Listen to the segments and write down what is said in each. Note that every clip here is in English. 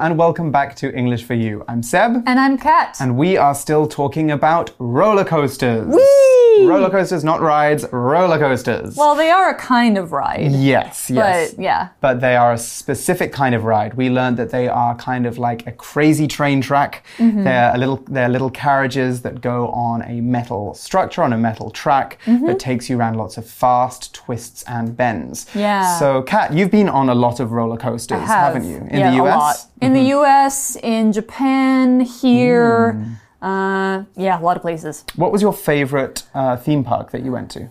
And welcome back to English for You. I'm Seb. And I'm Kat. And we are still talking about roller coasters. Whee! Roller coasters, not rides, roller coasters. well, they are a kind of ride. yes, yes. But yeah. But they are a specific kind of ride. We learned that they are kind of like a crazy train track. Mm-hmm. They're a little they're little carriages that go on a metal structure, on a metal track Mm-hmm. that takes you around lots of fast twists and bends. Yeah. So Kat, you've been on a lot of roller coasters, Have. haven't you? In yeah, the a US? lot. In the US, in Japan, here. Mm. Uh, yeah, a lot of places. What was your favorite uh, theme park that you went to?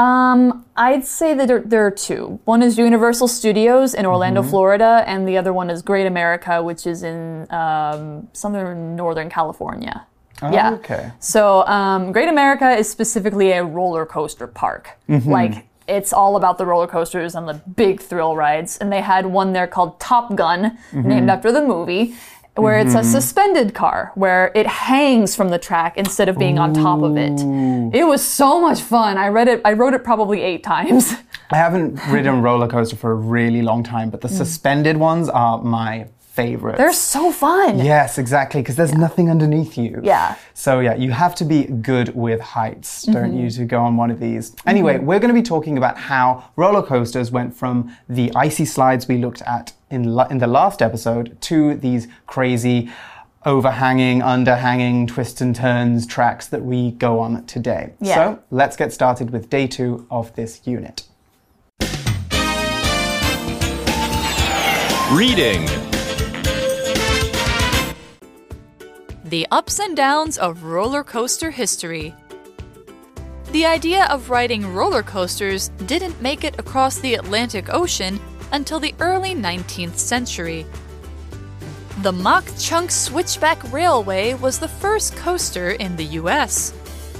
Um, I'd say that there, there are two. One is Universal Studios in Orlando, Mm-hmm. Florida, and the other one is Great America, which is in um, southern northern California. yeah. Oh, okay. So, um, Great America is specifically a roller coaster park. Mm-hmm. Like, it's all about the roller coasters and the big thrill rides. And they had one there called Top Gun, Mm-hmm. named after the movie, where it's a suspended car, where it hangs from the track instead of being on top of it. It was so much fun. I read it. I wrote it probably eight times. I haven't ridden a roller coaster for a really long time, but the suspended ones are my favorite. Mm. They're so fun. Yes, exactly, because there's nothing underneath you. Yeah. So, yeah, you have to be good with heights, don't Mm-hmm. you, to go on one of these. Anyway, we're going to be talking about how roller coasters went from the icy slides we looked at in, in the last episode to these crazy overhanging, underhanging, twists and turns tracks that we go on today. Yeah. So, let's get started with day two of this unit. Reading. The ups and downs of roller coaster history. The idea of riding roller coasters didn't make it across the Atlantic Ocean until the early 19th century. The Mauch Chunk Switchback Railway was the first coaster in the US.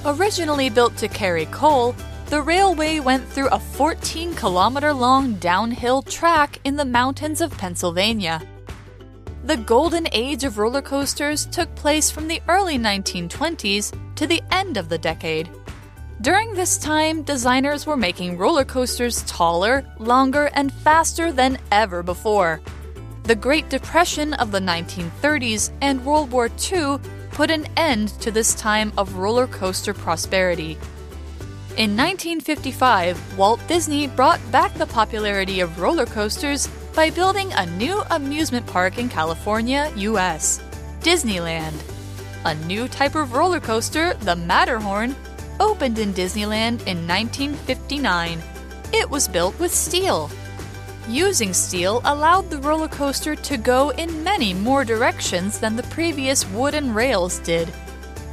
Originally built to carry coal, the railway went through a 14 kilometer long downhill track in the mountains of Pennsylvania. The golden age of roller coasters took place from the early 1920s to the end of the decade. During this time, designers were making roller coasters taller, longer, and faster than ever before. The Great Depression of the 1930s and World War II put an end to this time of roller coaster prosperity. In 1955, Walt Disney brought back the popularity of roller coasters by building a new amusement park in California, US, Disneyland. A new type of roller coaster, the Matterhorn, opened in Disneyland in 1959. It was built with steel. Using steel allowed the roller coaster to go in many more directions than the previous wooden rails did.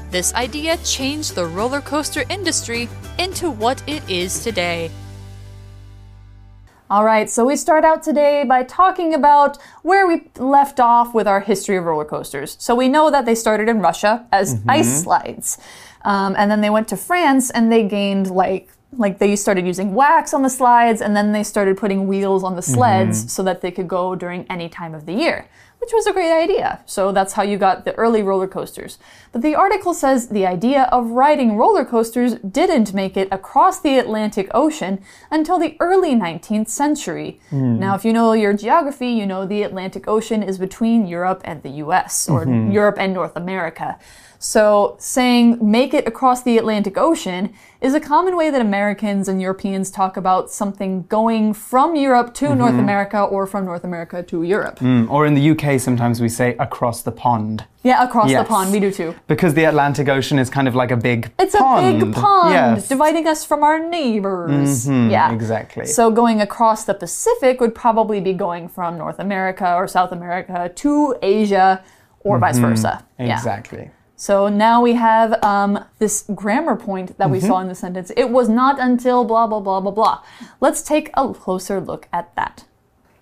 This idea changed the roller coaster industry into what it is today. All right, so we start out today by talking about where we left off with our history of roller coasters. So we know that they started in Russia as ice slides, um, and then they went to France and they gained like like they started using wax on the slides, and then they started putting wheels on the sleds so that they could go during any time of the year. Which was a great idea. So that's how you got the early roller coasters. But the article says the idea of riding roller coasters didn't make it across the Atlantic Ocean until the early 19th century. Hmm. Now, if you know your geography, you know the Atlantic Ocean is between Europe and the US, or mm-hmm. Europe and North America. So, saying make it across the Atlantic Ocean is a common way that Americans and Europeans talk about something going from Europe to mm-hmm. North America or from North America to Europe. Mm, Or in the UK, sometimes we say across the pond. Yeah, across Yes. the pond, we do too. Because the Atlantic Ocean is kind of like a big pond. It's pond. a big pond Yes. dividing us from our neighbors. Mm-hmm, yeah, exactly. So going across the Pacific would probably be going from North America or South America to Asia or mm-hmm, vice versa. Yeah. So now we have um, this grammar point that we saw in the sentence. It was not until blah, blah, blah, blah, blah. Let's take a closer look at that.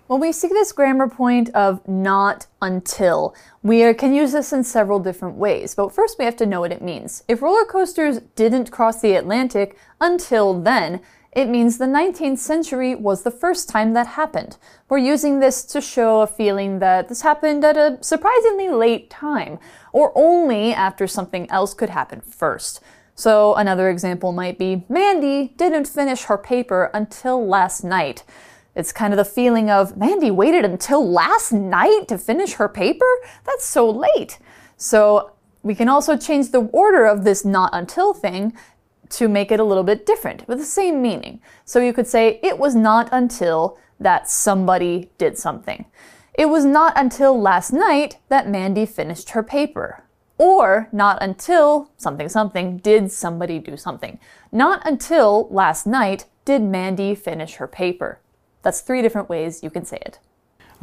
When we see this grammar point of not until, we are- can use this in several different ways. But first, we have to know what it means. If roller coasters didn't cross the Atlantic until then, it means the 19th century was the first time that happened. We're using this to show a feeling that this happened at a surprisingly late time, or only after something else could happen first. So, another example might be Mandy didn't finish her paper until last night. It's kind of the feeling of, Mandy waited until last night to finish her paper? That's so late. So we can also change the order of this not until thing to make it a little bit different with the same meaning. So you could say, it was not until that somebody did something. It was not until last night that Mandy finished her paper. Or not until something something did somebody do something. Not until last night did Mandy finish her paper. That's three different ways you can say it.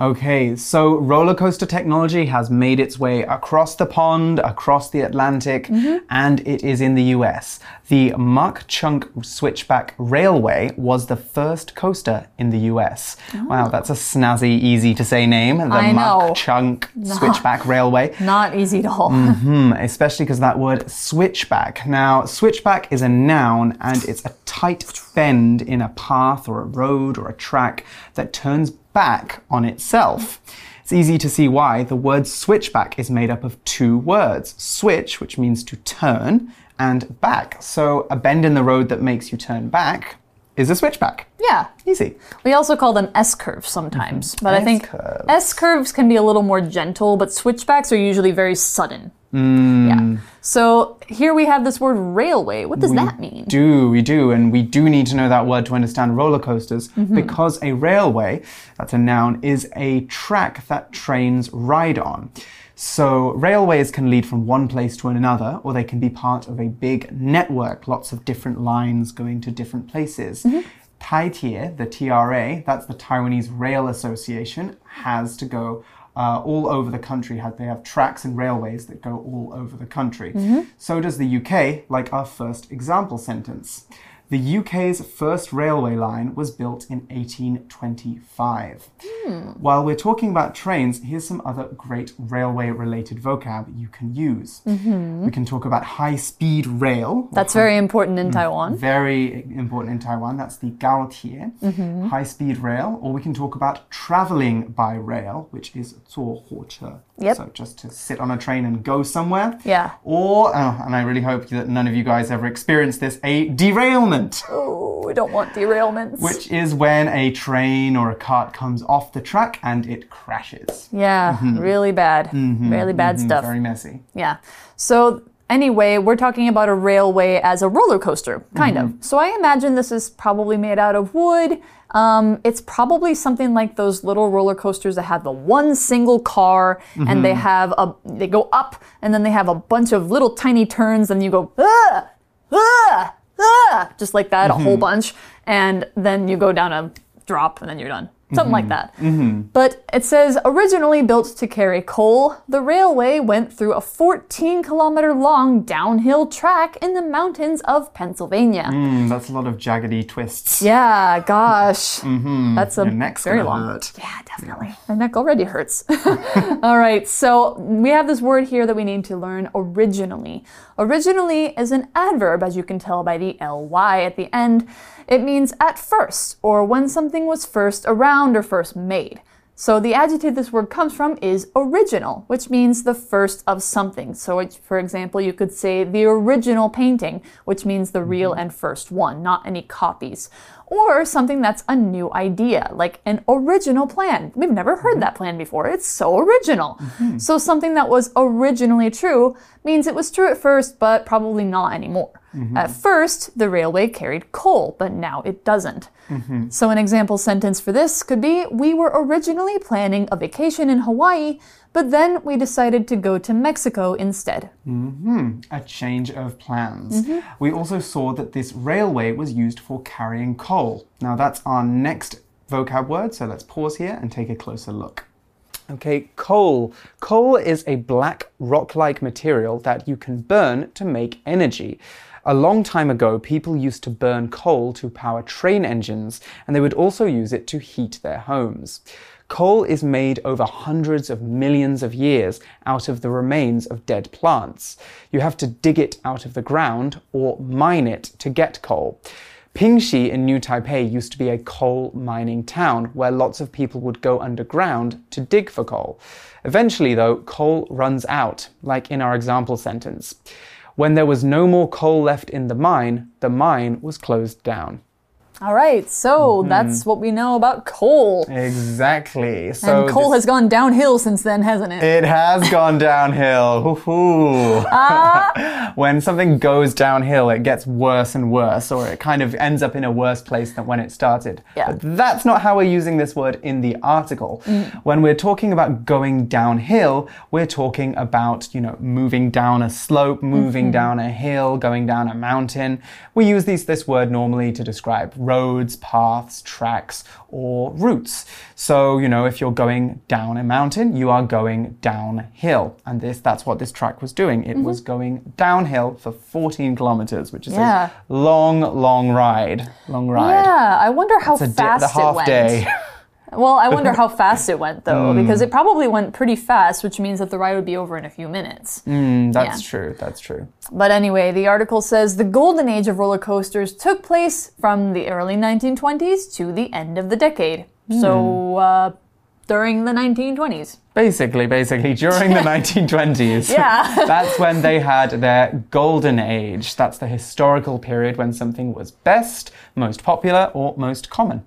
Okay, so roller coaster technology has made its way across the pond, across the Atlantic, and it is in the US. The Mauch Chunk Switchback Railway was the first coaster in the US. Wow, that's a snazzy, easy to say name. The I know. Mauch Chunk Switchback Railway. Not easy at all. Hmm, especially because that word switchback. Now, switchback is a noun and it's a tight bend in a path or a road or a track that turns back on itself. It's easy to see why the word switchback is made up of two words switch, which means to turn, and back. So, a bend in the road that makes you turn back is a switchback. Yeah. Easy. We also call them S curves sometimes, mhm. but I think. S curves can be a little more gentle, but switchbacks are usually very sudden. Hmm. Yeah. So here we have this word railway. What does that mean? do, we do, and we do need to know that word to understand roller coasters because a railway, that's a noun, is a track that trains ride on. So, railways can lead from one place to another, or they can be part of a big network, lots of different lines going to different places. Taitie, the TRA, that's the Taiwanese Rail Association, has to go uh, all over the country. Had- They have tracks and railways that go all over the country. So does the UK, like our first example sentence. The UK's first railway line was built in 1825. While we're talking about trains, here's some other great railway related vocab you can use. We can talk about high speed rail. That's very important in Taiwan. Very important in Taiwan. That's the Gaotie, Mm-hmm. high speed rail. Or we can talk about traveling by rail, which is 坐火车. Yep. So just to sit on a train and go somewhere. Yeah. Or, oh, and I really hope that none of you guys ever experienced this, a derailment, Oh, we don't want derailments. which is when a train or a cart comes off the track and it crashes. yeah, really bad. Really bad stuff. Very messy. Yeah. So anyway, we're talking about a railway as a roller coaster, kind of. So I imagine this is probably made out of wood. Um, it's probably something like those little roller coasters that have the one single car and they have a they go up and then they have a bunch of little tiny turns and you go ah, ah, ah, just like that a whole bunch and then you go down a drop and then you're done. Something like mm-hmm. that. Mm-hmm. But it says originally built to carry coal, the railway went through a 14 kilometer long downhill track in the mountains of Pennsylvania. Mm, that's a lot of jaggedy twists. Yeah, gosh. Mm-hmm. That's a neck's very long. hurt. Yeah, definitely. My neck already hurts. All right, so we have this word here that we need to learn originally. Originally is an adverb, as you can tell by the ly at the end. It means at first, or when something was first around or first made. So the adjective this word comes from is original, which means the first of something. So, it, for example, you could say the original painting, which means the real mm-hmm. and first one, not any copies. Or something that's a new idea, like an original plan. We've never heard mm-hmm. that plan before. It's so original. Mm-hmm. So, something that was originally true means it was true at first, but probably not anymore. Mm-hmm. At first, the railway carried coal, but now it doesn't. So, an example sentence for this could be We were originally planning a vacation in Hawaii, but then we decided to go to Mexico instead. Hmm, a change of plans. We also saw that this railway was used for carrying coal. Now, that's our next vocab word, so let's pause here and take a closer look. Okay, coal. Coal is a black rock like material that you can burn to make energy. A long time ago, people used to burn coal to power train engines, and they would also use it to heat their homes. Coal is made over hundreds of millions of years out of the remains of dead plants. You have to dig it out of the ground or mine it to get coal. Pingxi in New Taipei used to be a coal mining town where lots of people would go underground to dig for coal. Eventually, though, coal runs out, like in our example sentence. When there was no more coal left in the mine, the mine was closed down. All right, so Mm-hmm. that's what we know about coal. Exactly. So and coal has gone downhill since then, hasn't it? It has gone downhill. Ah. when something goes downhill, it gets worse and worse, or it kind of ends up in a worse place than when it started. Yeah. But that's not how we're using this word in the article. Mm. When we're talking about going downhill, we're talking about, you know, moving down a slope, moving Mm-hmm. down a hill, going down a mountain. We use these, this word normally to describe roads, paths, tracks, or routes. So, you know, if you're going down a mountain, you are going downhill. And this that's what this track was doing. It was going downhill for 14 kilometers, which is Mm-hmm. Yeah. a long, long ride. Long ride. Yeah, I wonder how It's a, di- fast half it went. day. Well, I wonder how fast it went though, Hmm. because it probably went pretty fast, which means that the ride would be over in a few minutes. Mm, that's Yeah. true. That's true. But anyway, the article says the golden age of roller coasters took place from the early 1920s to the end of the decade. So, uh, during the 1920s. Basically, basically, during the 1920s. Yeah. that's when they had their golden age. That's the historical period when something was best, most popular, or most common.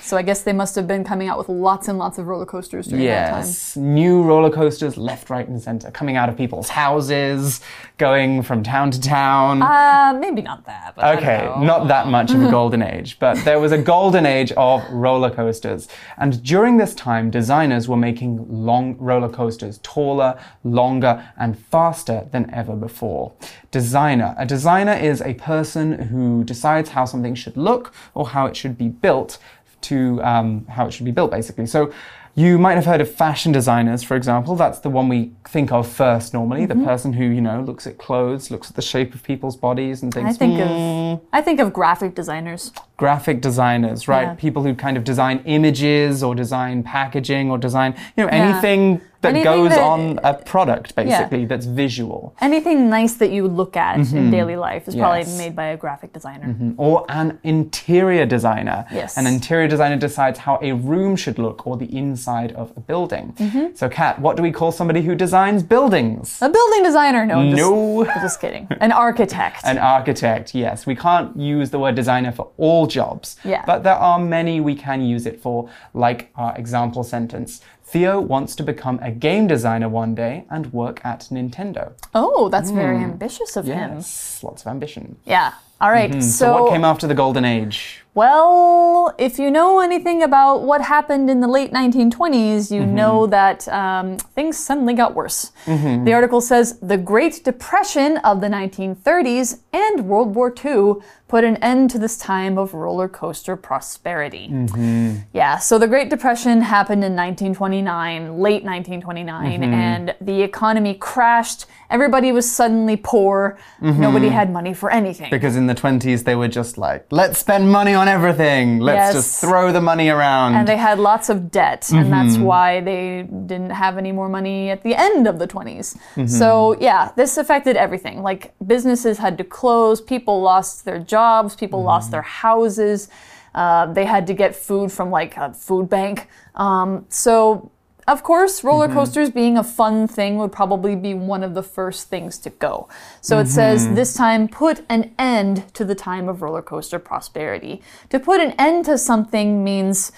So I guess they must have been coming out with lots and lots of roller coasters during that time. Yes, new roller coasters left, right, and center, coming out of people's houses, going from town to town. Uh, maybe not that. But I don't Okay, not that much of a golden age, but there was a golden age of roller coasters. And during this time, designers were making long roller coasters taller, longer, and faster than ever before. Designer. A designer is a person who decides how something should look or how it should be built to um, how it should be built, basically. So you might have heard of fashion designers, for example. That's the one we think of first normally. Mm-hmm. The person who, you know, looks at clothes, looks at the shape of people's bodies and thinks, I think "Hmm, of I think of graphic designers. graphic designers, right? Yeah. People who kind of design images or design packaging or design, you know, Yeah. anything that Anything goes that- on a product, basically, that's visual. Anything nice that you look at in daily life is probably Mm-hmm. Made by a graphic designer. Or an interior designer. Yes. An interior designer decides how a room should look or the inside of a building. Mm-hmm. So, Kat, what do we call somebody who designs buildings? A building designer? No, I'm just, No. I'm just kidding. An architect. An architect, yes. We can't use the word designer for all jobs. Yeah. But there are many we can use it for, like our example sentence. Theo wants to become a game designer one day and work at Nintendo. oh, that's very ambitious of him. Hmm. Yes, lots of ambition. Yeah. All right, So, what came after the golden age? Well, if you know anything about what happened in the late 1920s, you Mm-hmm. know that um, things suddenly got worse. The article says the Great Depression of the 1930s and World War II put an end to this time of roller coaster prosperity. Mm-hmm. Yeah, so the Great Depression happened in 1929, late 1929, Mm-hmm. and the economy crashed. Everybody was suddenly poor. Nobody Mm-hmm. had money for anything. Because in the 20s, they were just like, let's spend money on everything. Let's Yes. just throw the money around. and they had lots of debt, and that's Mm-hmm. why they didn't have any more money at the end of the 20s. Mm-hmm. So, yeah, this affected everything. Like, businesses had to close, people lost their jobs, people lost Mm-hmm. their houses, uh, they had to get food from, like, a food bank. Um, so, of course, roller Mm-hmm. coasters being a fun thing would probably be one of the first things to go. So it says Mm-hmm. this time put an end to the time of roller coaster prosperity. To put an end to something means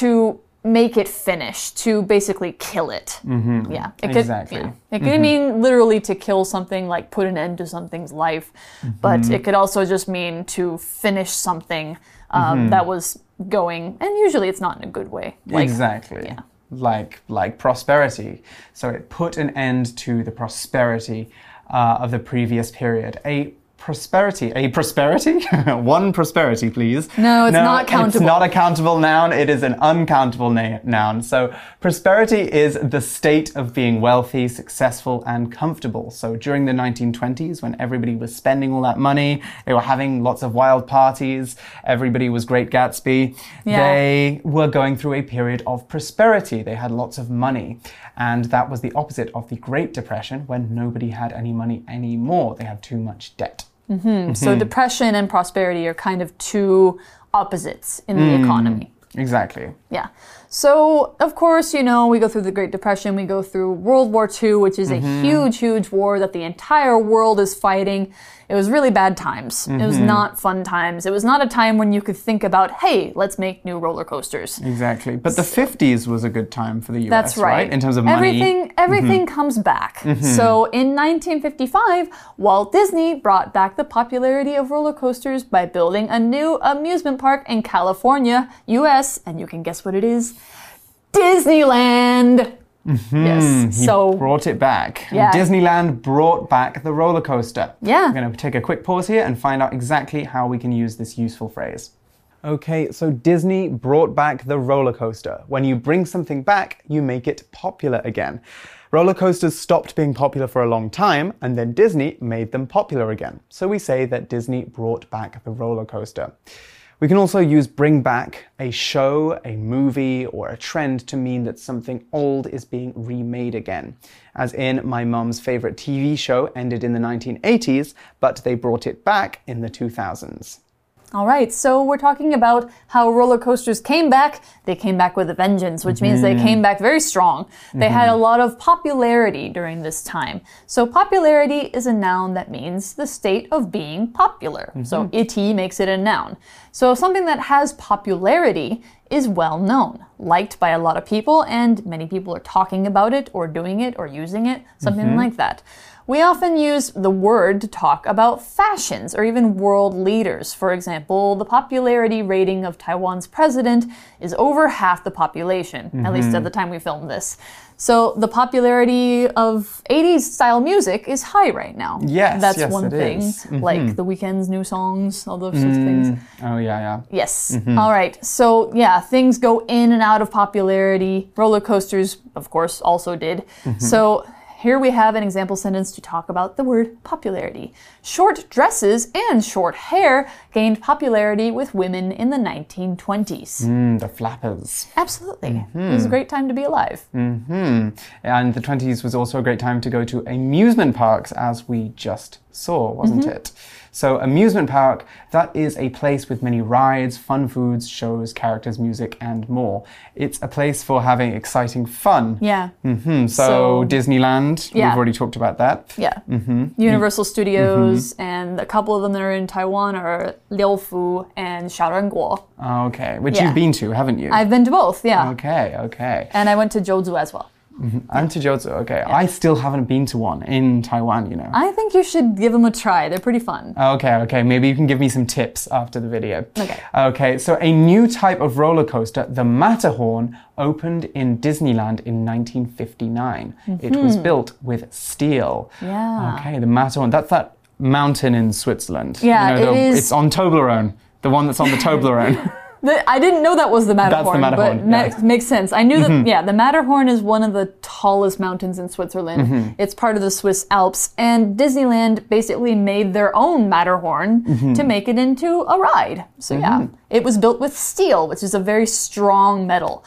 to make it finish, to basically kill it. Yeah, it could, Exactly. yeah. It could mean literally to kill something, like put an end to something's life, but it could also just mean to finish something um, that was going, and usually it's not in a good way. Like, exactly. yeah. Like like prosperity. So it put an end to the prosperity uh, of the previous period. A prosperity, a prosperity, one prosperity, please. No, it's not countable. It's not a countable noun. It is an uncountable na- noun. So prosperity is the state of being wealthy, successful, and comfortable. So during the 1920s, when everybody was spending all that money, they were having lots of wild parties. Everybody was Great Gatsby. Yeah. They were going through a period of prosperity. They had lots of money. And that was the opposite of the Great Depression when nobody had any money anymore. They had too much debt. Mm-hmm. So mm-hmm. depression and prosperity are kind of two opposites in the mm. economy. Exactly. Yeah. So, of course, you know, we go through the Great Depression, we go through World War II, which is a mm-hmm. huge, huge war that the entire world is fighting. It was really bad times. It was mm-hmm. not fun times. It was not a time when you could think about, hey, let's make new roller coasters. Exactly. But the 50s was a good time for the US, That's right. In terms of money. Mm-hmm. Everything everything mm-hmm. comes back. So in 1955, Walt Disney brought back the popularity of roller coasters by building a new amusement park in California, US, and you can guess what it is. Disneyland. Yes. Mm-hmm. He So brought it back. Yeah. Disneyland brought back the roller coaster. Yeah. We're going to take a quick pause here and find out exactly how we can use this useful phrase. Okay, so Disney brought back the roller coaster. When you bring something back, you make it popular again. Roller coasters stopped being popular for a long time, and then Disney made them popular again. So we say that Disney brought back the roller coaster. We can also use bring back a show, a movie, or a trend to mean that something old is being remade again. As in, my mum's favorite TV show ended in the 1980s, but they brought it back in the 2000s. All right, so we're talking about how roller coasters came back. They came back with a vengeance, which means they mm-hmm. came back very strong. They had a mm-hmm. lot of popularity during this time. So, popularity is a noun that means the state of being popular. So, mm-hmm. ity makes it a noun. So, something that has popularity is well known, liked by a lot of people, and many people are talking about it or doing it or using it, something mm-hmm. like that. We often use the word to talk about fashions or even world leaders. For example, the popularity rating of Taiwan's president is over half the population, at least at mm-hmm. the time we filmed this. So the popularity of 80s style music is high right now. Yes, That's yes, one thing. is. Mm-hmm. Like the Weeknd's new songs, all those sorts of mm. things. Oh, yeah, yeah. Yes. Mm-hmm. All right. So, yeah, things go in and out of popularity. Roller coasters, of course, also did. Mm-hmm. So, here we have an example sentence to talk about the word popularity. Short dresses and short hair gained popularity with women in the 1920s. Mm, the flappers. Absolutely. It was a great time to be alive. Hmm. And the 20s was also a great time to go to amusement parks, as we just saw, wasn't it? So, amusement park, that is a place with many rides, fun foods, shows, characters, music, and more. It's a place for having exciting fun. Yeah. Hmm. So, So- Disneyland, Yeah. we've already talked about that. Yeah. Universal Studios, and a couple of them that are in Taiwan are Leofoo and Xiaorenguo. Okay, which Yeah. you've been to, haven't you? I've been to both, yeah. Okay, okay. And I went to Jozu as well. I'm to Jozo. Okay, I still haven't been to one in Taiwan, you know. I think you should give them a try. They're pretty fun. Okay, okay. Maybe you can give me some tips after the video. Okay. Okay, so a new type of roller coaster, the Matterhorn, opened in Disneyland in 1959. It was built with steel. Mm-hmm. Yeah. Okay, the Matterhorn. That's that mountain in Switzerland. Yeah, you know, it the- is- It's on Toblerone. The one that's on the Toblerone. The, I didn't know that was the Matterhorn, Matterhorn, but yeah. Mm-hmm. ma- makes sense. I knew that, yeah, the Matterhorn is one of the tallest mountains in Switzerland. Mm-hmm. It's part of the Swiss Alps, and Disneyland basically made their own Matterhorn Mm-hmm. to make it into a ride. So, yeah, it was built with steel, which is a very strong metal.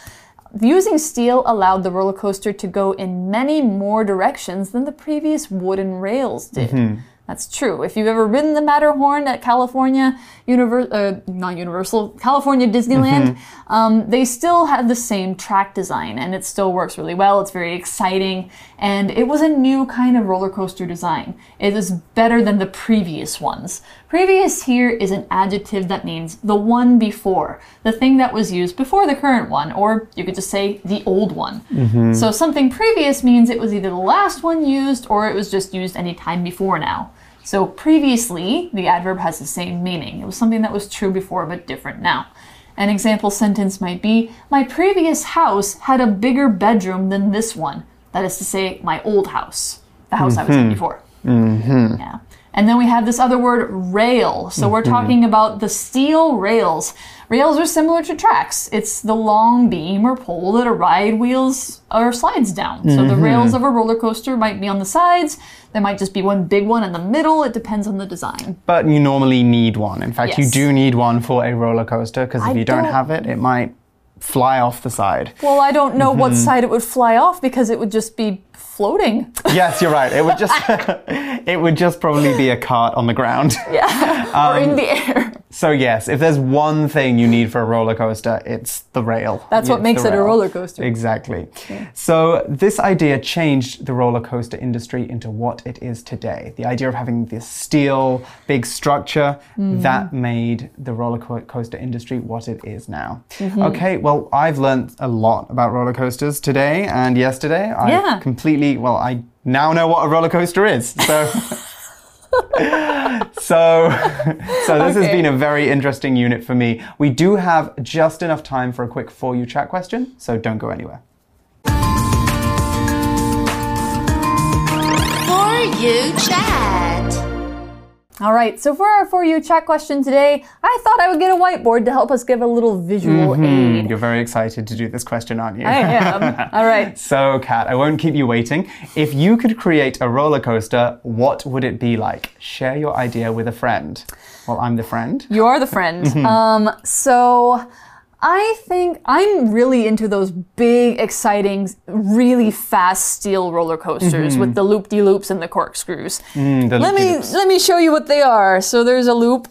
Using steel allowed the roller coaster to go in many more directions than the previous wooden rails did. That's true. If you've ever ridden the Matterhorn at California Univer- uh, not Universal, California Disneyland, Mm-hmm. um, they still have the same track design and it still works really well. It's very exciting and it was a new kind of roller coaster design. It is better than the previous ones. Previous here is an adjective that means the one before, the thing that was used before the current one, or you could just say the old one. So something previous means it was either the last one used or it was just used any time before now. So previously, the adverb has the same meaning. It was something that was true before but different now. An example sentence might be My previous house had a bigger bedroom than this one. That is to say, my old house, the house I was in mm-hmm. before. Mm-hmm. Yeah. And then we have this other word, rail. So we're mm-hmm. talking about the steel rails. Rails are similar to tracks. It's the long beam or pole that a ride wheels or slides down. So the mm-hmm. rails of a roller coaster might be on the sides. There might just be one big one in the middle. It depends on the design. but you normally need one. In fact, you do need one for a roller coaster because if I you don't don't- have it, it might fly off the side. Well, I don't know what mm-hmm. side it would fly off because it would just be floating. Yes, you're right. It would just it would just probably be a cart on the ground. Yeah. or in the air. So yes, if there's one thing you need for a roller coaster, it's the rail. That's what It's makes it a roller coaster. Exactly. So this idea changed the roller coaster industry into what it is today. The idea of having this steel big structure Mm-hmm. that made the roller co- coaster industry what it is now. Mm-hmm. Okay, well I've learned a lot about roller coasters today and yesterday. I Yeah. completely well I now know what a roller coaster is. So so, so this has been a very interesting unit for me. We do have just enough time for a quick for you chat question, so don't go anywhere. For you chat. All right, so for our For You chat question today, I thought I would get a whiteboard to help us give a little visual aid. You're very excited to do this question, aren't you? I am. All right. So, Kat, I won't keep you waiting. If you could create a roller coaster, what would it be like? Share your idea with a friend. Well, I'm the friend. You are the friend. Um, so I think I'm really into those big, exciting, really fast steel roller coasters with the loop de loops and the corkscrews. Mm-hmm. Mm, the let me let me show you what they are. So there's a loop.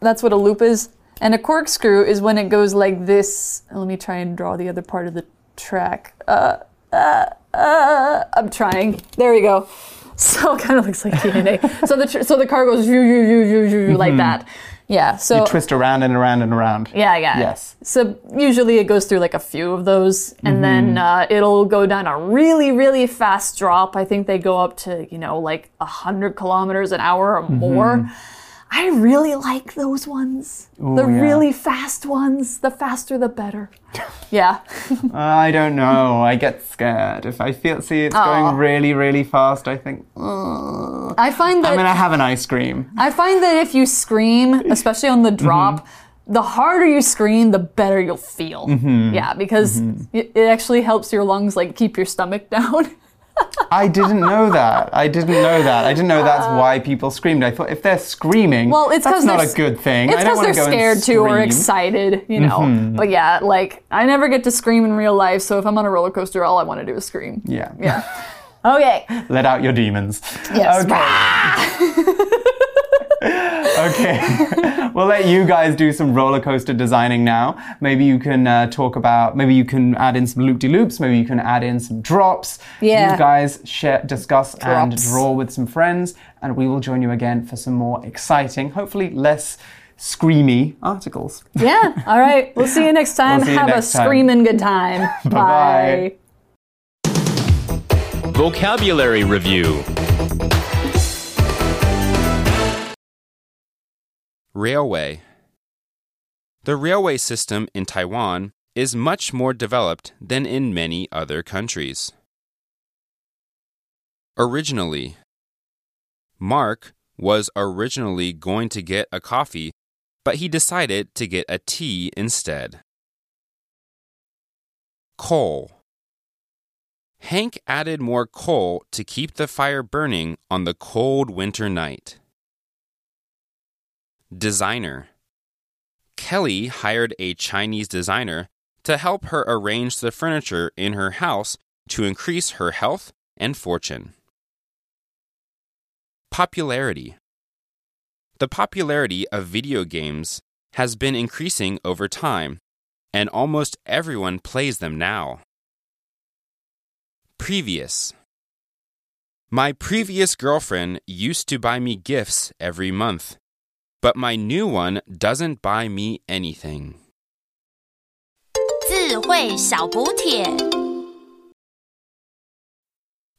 That's what a loop is. And a corkscrew is when it goes like this. Let me try and draw the other part of the track. Uh, uh, uh, I'm trying. There we go. So it kind of looks like DNA. so the tr- so the car goes view view view view view like that. Yeah. So Mm-hmm. You twist around and around and around. yeah, yeah. Yes. So usually it goes through like a few of those, and then uh, it'll go down a really, really fast drop. I think they go up to you know like a hundred kilometers an hour or more. I really like those ones. the yeah. really fast ones. The faster, the better. yeah. I don't know. I get scared. If I feel see it's going really, really fast, I think, "Ugh." I find that I'm gonna have an ice cream. I find that if you scream, especially on the mm-hmm. drop, the harder you scream, the better you'll feel. Mm-hmm. Yeah, because mm-hmm. it, it actually helps your lungs like keep your stomach down. I didn't know that. I didn't know that. I didn't know that's why people screamed. I thought if they're screaming, Uh, Well, it's that's not a good thing. It's I don't because want they're to go and scared too or. Mm-hmm. excited, you know. But yeah, like I never get to scream in real life, so if I'm on a roller coaster, all I want to do is scream. Yeah. Yeah. Okay. Let out your demons. Yes. Okay. okay. we'll let you guys do some roller coaster designing now. Maybe you can uh, talk about. Maybe you can add in some loop de loops. Maybe you can add in some drops. Yeah. You guys share, discuss, and draw with some friends, and we will join you again for some more exciting, hopefully less screamy articles. Yeah. All right. We'll see you next time. We'll you Have next a time. screaming good time. Bye-bye. Vocabulary Review Railway The railway system in Taiwan is much more developed than in many other countries. Originally Mark was originally going to get a coffee, but he decided to get a tea instead. Coal Hank added more coal to keep the fire burning on the cold winter night. Designer Kelly hired a Chinese designer to help her arrange the furniture in her house to increase her health and fortune. Popularity The popularity of video games has been increasing over time, and almost everyone plays them now. Previous My previous girlfriend used to buy me gifts every month, but my new one doesn't buy me anything. 智慧小补帖。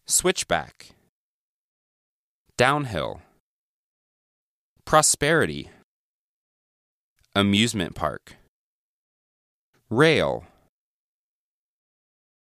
Switchback Downhill Prosperity Amusement park Rail